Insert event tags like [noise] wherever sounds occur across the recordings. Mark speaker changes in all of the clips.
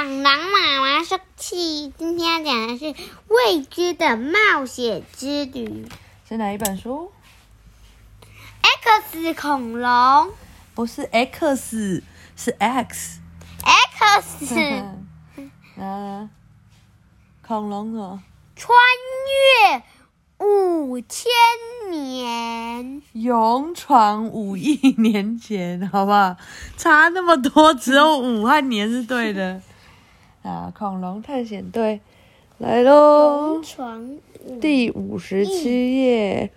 Speaker 1: 螳螂妈妈生气，今天要讲的是未知的冒险之旅。
Speaker 2: 是哪一本书
Speaker 1: ？X 恐龙
Speaker 2: 不是 X，是 X。
Speaker 1: ，X
Speaker 2: 嗯，[laughs] 恐龙哦，
Speaker 1: 穿越五千年。
Speaker 2: 勇闯五亿年前，好不好？差那么多，只有五和年是对的。啊，恐龙探险队来喽第五十七页，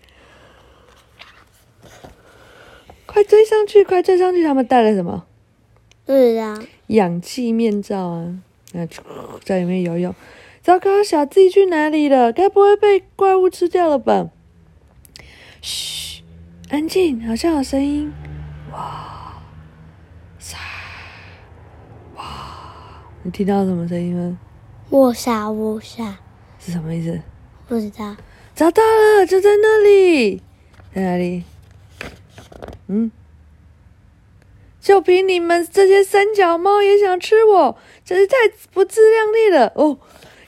Speaker 2: 快追上去，快追上去！他们带了什么？
Speaker 1: 对啊，
Speaker 2: 氧气面罩啊，那在里面游泳。糟糕，小 Z 去哪里了？该不会被怪物吃掉了吧？嘘，安静，好像有声音。哇，沙，哇，你听到什么声音吗？
Speaker 1: 卧沙卧沙，
Speaker 2: 是什么意思？
Speaker 1: 不知道。
Speaker 2: 找到了，就在那里，在哪里？嗯，就凭你们这些三脚猫也想吃我，真是太不自量力了哦！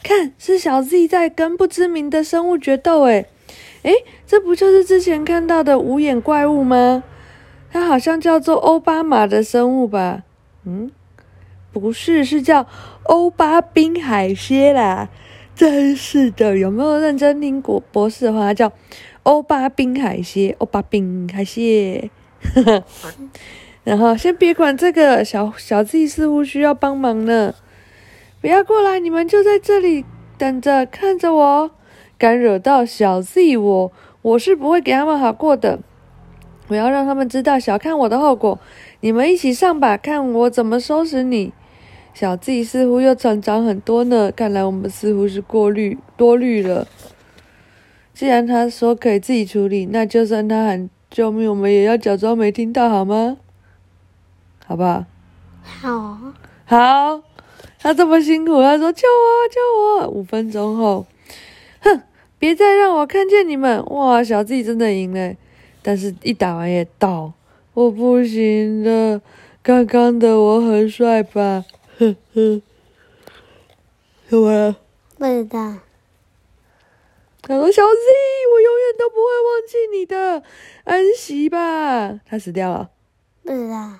Speaker 2: 看，是小 Z 在跟不知名的生物决斗，诶，诶，这不就是之前看到的无眼怪物吗？它好像叫做欧巴马的生物吧？嗯，不是，是叫欧巴滨海蝎啦。真是的，有没有认真听过博士的话？叫欧巴滨海蝎，欧巴滨海蝎。[laughs] 然后先别管这个，小小 Z 似乎需要帮忙呢。不要过来，你们就在这里等着，看着我。敢惹到小 Z 我，我是不会给他们好过的。我要让他们知道小看我的后果。你们一起上吧，看我怎么收拾你。小 Z 似乎又成长很多呢，看来我们似乎是过滤多虑了。既然他说可以自己处理，那就算他喊救命，我们也要假装没听到，好吗？好不好？
Speaker 1: 好，
Speaker 2: 好，他这么辛苦，他说救我救我。五分钟后，哼，别再让我看见你们！哇，小 Z 真的赢了，但是一打完也倒，我不行了。刚刚的我很帅吧？呵呵，怎么？
Speaker 1: 不知道。
Speaker 2: 他说：“小 Z，我永远都不会忘记你的，安息吧。”他死掉了，
Speaker 1: 不知道，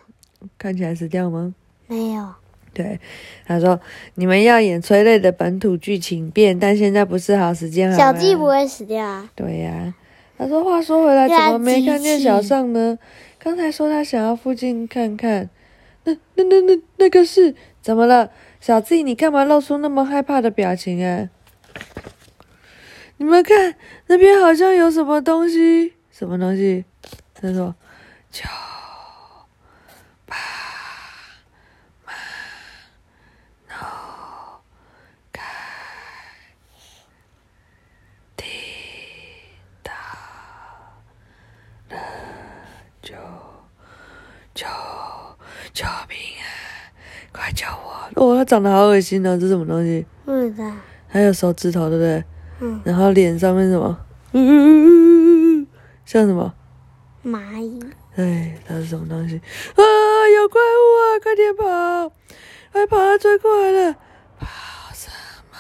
Speaker 2: 看起来死掉吗？
Speaker 1: 没有。
Speaker 2: 对，他说：“你们要演催泪的本土剧情片，但现在不是好时间，好
Speaker 1: 小鸡不会死掉啊？
Speaker 2: 对呀、他说：“话说回来，怎么没看见小尚呢？刚才说他想要附近看看，那那那那那个是怎么了？小 Z，你干嘛露出那么害怕的表情啊？你们看那边好像有什么东西，什么东西？他说：瞧八马诺开地大了救救救命啊！快救我！哦，它长得好恶心哦，这是什么东西？
Speaker 1: 不知道。
Speaker 2: 还有手指头，对不对？
Speaker 1: 嗯，
Speaker 2: 然后脸上面什么？嗯，像什么？
Speaker 1: 蚂蚁。
Speaker 2: 哎，它是什么东西？啊，有怪物啊！快点跑！快跑！它追过来了！跑什么？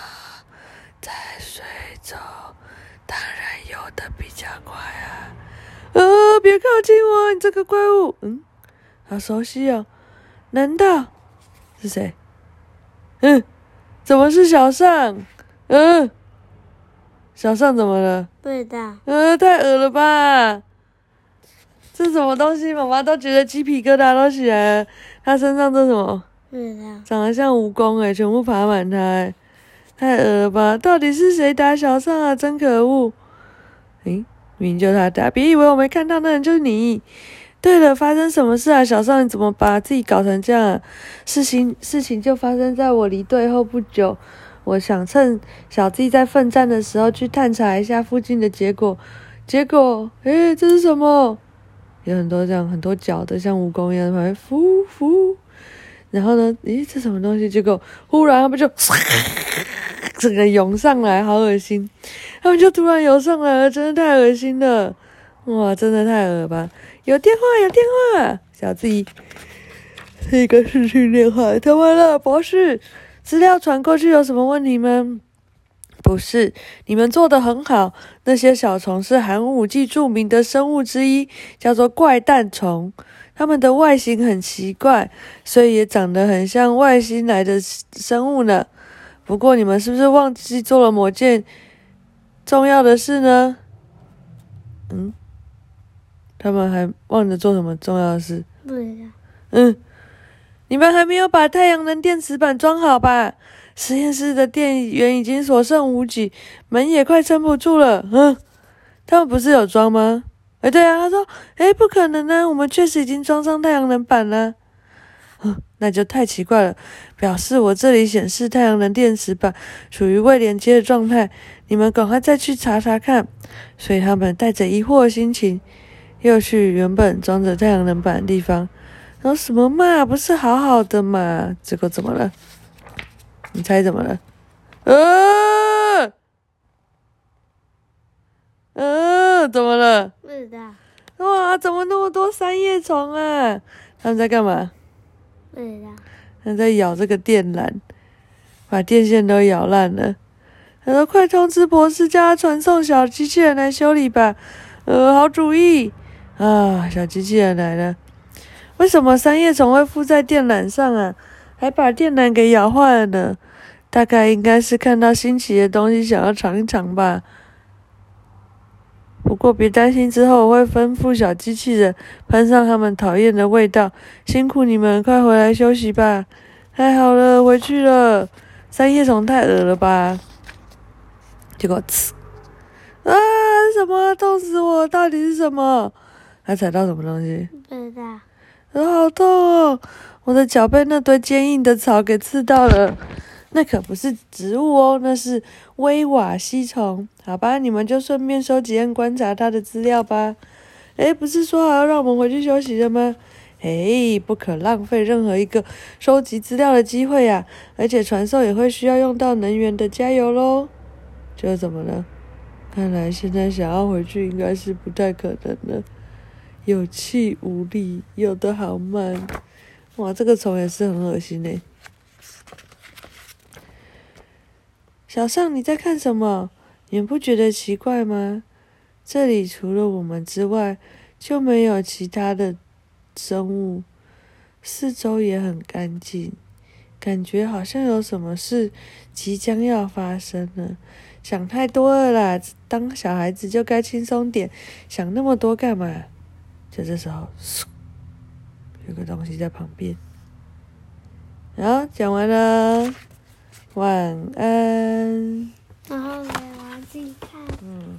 Speaker 2: 在水中，当然游得比较快啊！啊，别靠近我，你这个怪物！嗯，好熟悉哦，难道是谁？嗯，怎么是小尚？嗯，小尚怎么了？
Speaker 1: 不知道。
Speaker 2: 嗯，太恶了吧！这什么东西？妈妈都觉得鸡皮疙瘩都起来了。它身上这什么？
Speaker 1: 不知道。
Speaker 2: 长得像蜈蚣诶，全部爬满它诶，太恶了吧！到底是谁打小尚啊？真可恶！诶，明明就他打，别以为我没看到，那人就是你。对了，发生什么事啊？小尚，你怎么把自己搞成这样？事情事情就发生在我离队后不久。我想趁小 Z 在奋战的时候去探查一下附近的结果，结果，诶，这是什么？有很多这样很多脚的，像蜈蚣一样，旁边浮浮。然后呢，诶，这什么东西？结果忽然他们就 [laughs] 整个涌上来，好恶心！他们就突然涌上来了，真的太恶心了！哇，真的太恶了吧！有电话，有电话，小 Z，是一个视讯电话，怎么了，博士？资料传过去有什么问题吗？不是，你们做的很好。那些小虫是寒武纪著名的生物之一，叫做怪诞虫。它们的外形很奇怪，所以也长得很像外星来的生物呢。不过，你们是不是忘记做了某件重要的事呢？嗯，他们还忘了做什么重要的事？
Speaker 1: 不知道。
Speaker 2: 嗯，你们还没有把太阳能电池板装好吧？实验室的电源已经所剩无几，门也快撑不住了。嗯，他们不是有装吗？哎，对啊，他说，哎，不可能呢，我们确实已经装上太阳能板了。嗯，那就太奇怪了，表示我这里显示太阳能电池板处于未连接的状态。你们赶快再去查查看。所以他们带着疑惑的心情，又去原本装着太阳能板的地方。然后什么嘛，不是好好的嘛？结果怎么了？你猜怎么了？呃，呃，怎么了？
Speaker 1: 不知道。
Speaker 2: 哇，怎么那么多三叶虫啊？他们在干嘛？
Speaker 1: 不知道。
Speaker 2: 他们在咬这个电缆，把电线都咬烂了。他说：“快通知博士，叫他传送小机器人来修理吧。”呃，好主意啊！小机器人来了。为什么三叶虫会附在电缆上啊？还把电缆给咬坏了呢？大概应该是看到新奇的东西，想要尝一尝吧。不过别担心，之后我会吩咐小机器人喷上他们讨厌的味道。辛苦你们，快回来休息吧。太好了，回去了。三叶虫太恶了吧？结果，呲！啊，什么？痛死我！到底是什么？还踩到什么东西？
Speaker 1: 不知道。
Speaker 2: 好痛哦！我的脚被那堆坚硬的草给刺到了。那可不是植物哦，那是威瓦西虫。好吧，你们就顺便收集和观察它的资料吧。诶，不是说好要让我们回去休息的吗？诶，不可浪费任何一个收集资料的机会呀！而且传送也会需要用到能源的，加油喽！这怎么了？看来现在想要回去应该是不太可能了。有气无力，有的好慢。哇，这个虫也是很恶心呢。小尚，你在看什么？你不觉得奇怪吗？这里除了我们之外，就没有其他的生物，四周也很干净，感觉好像有什么事即将要发生了。想太多了啦！当小孩子就该轻松点，想那么多干嘛？就这时候有个东西在旁边。然后讲完了晚安。然后给我自己看。嗯。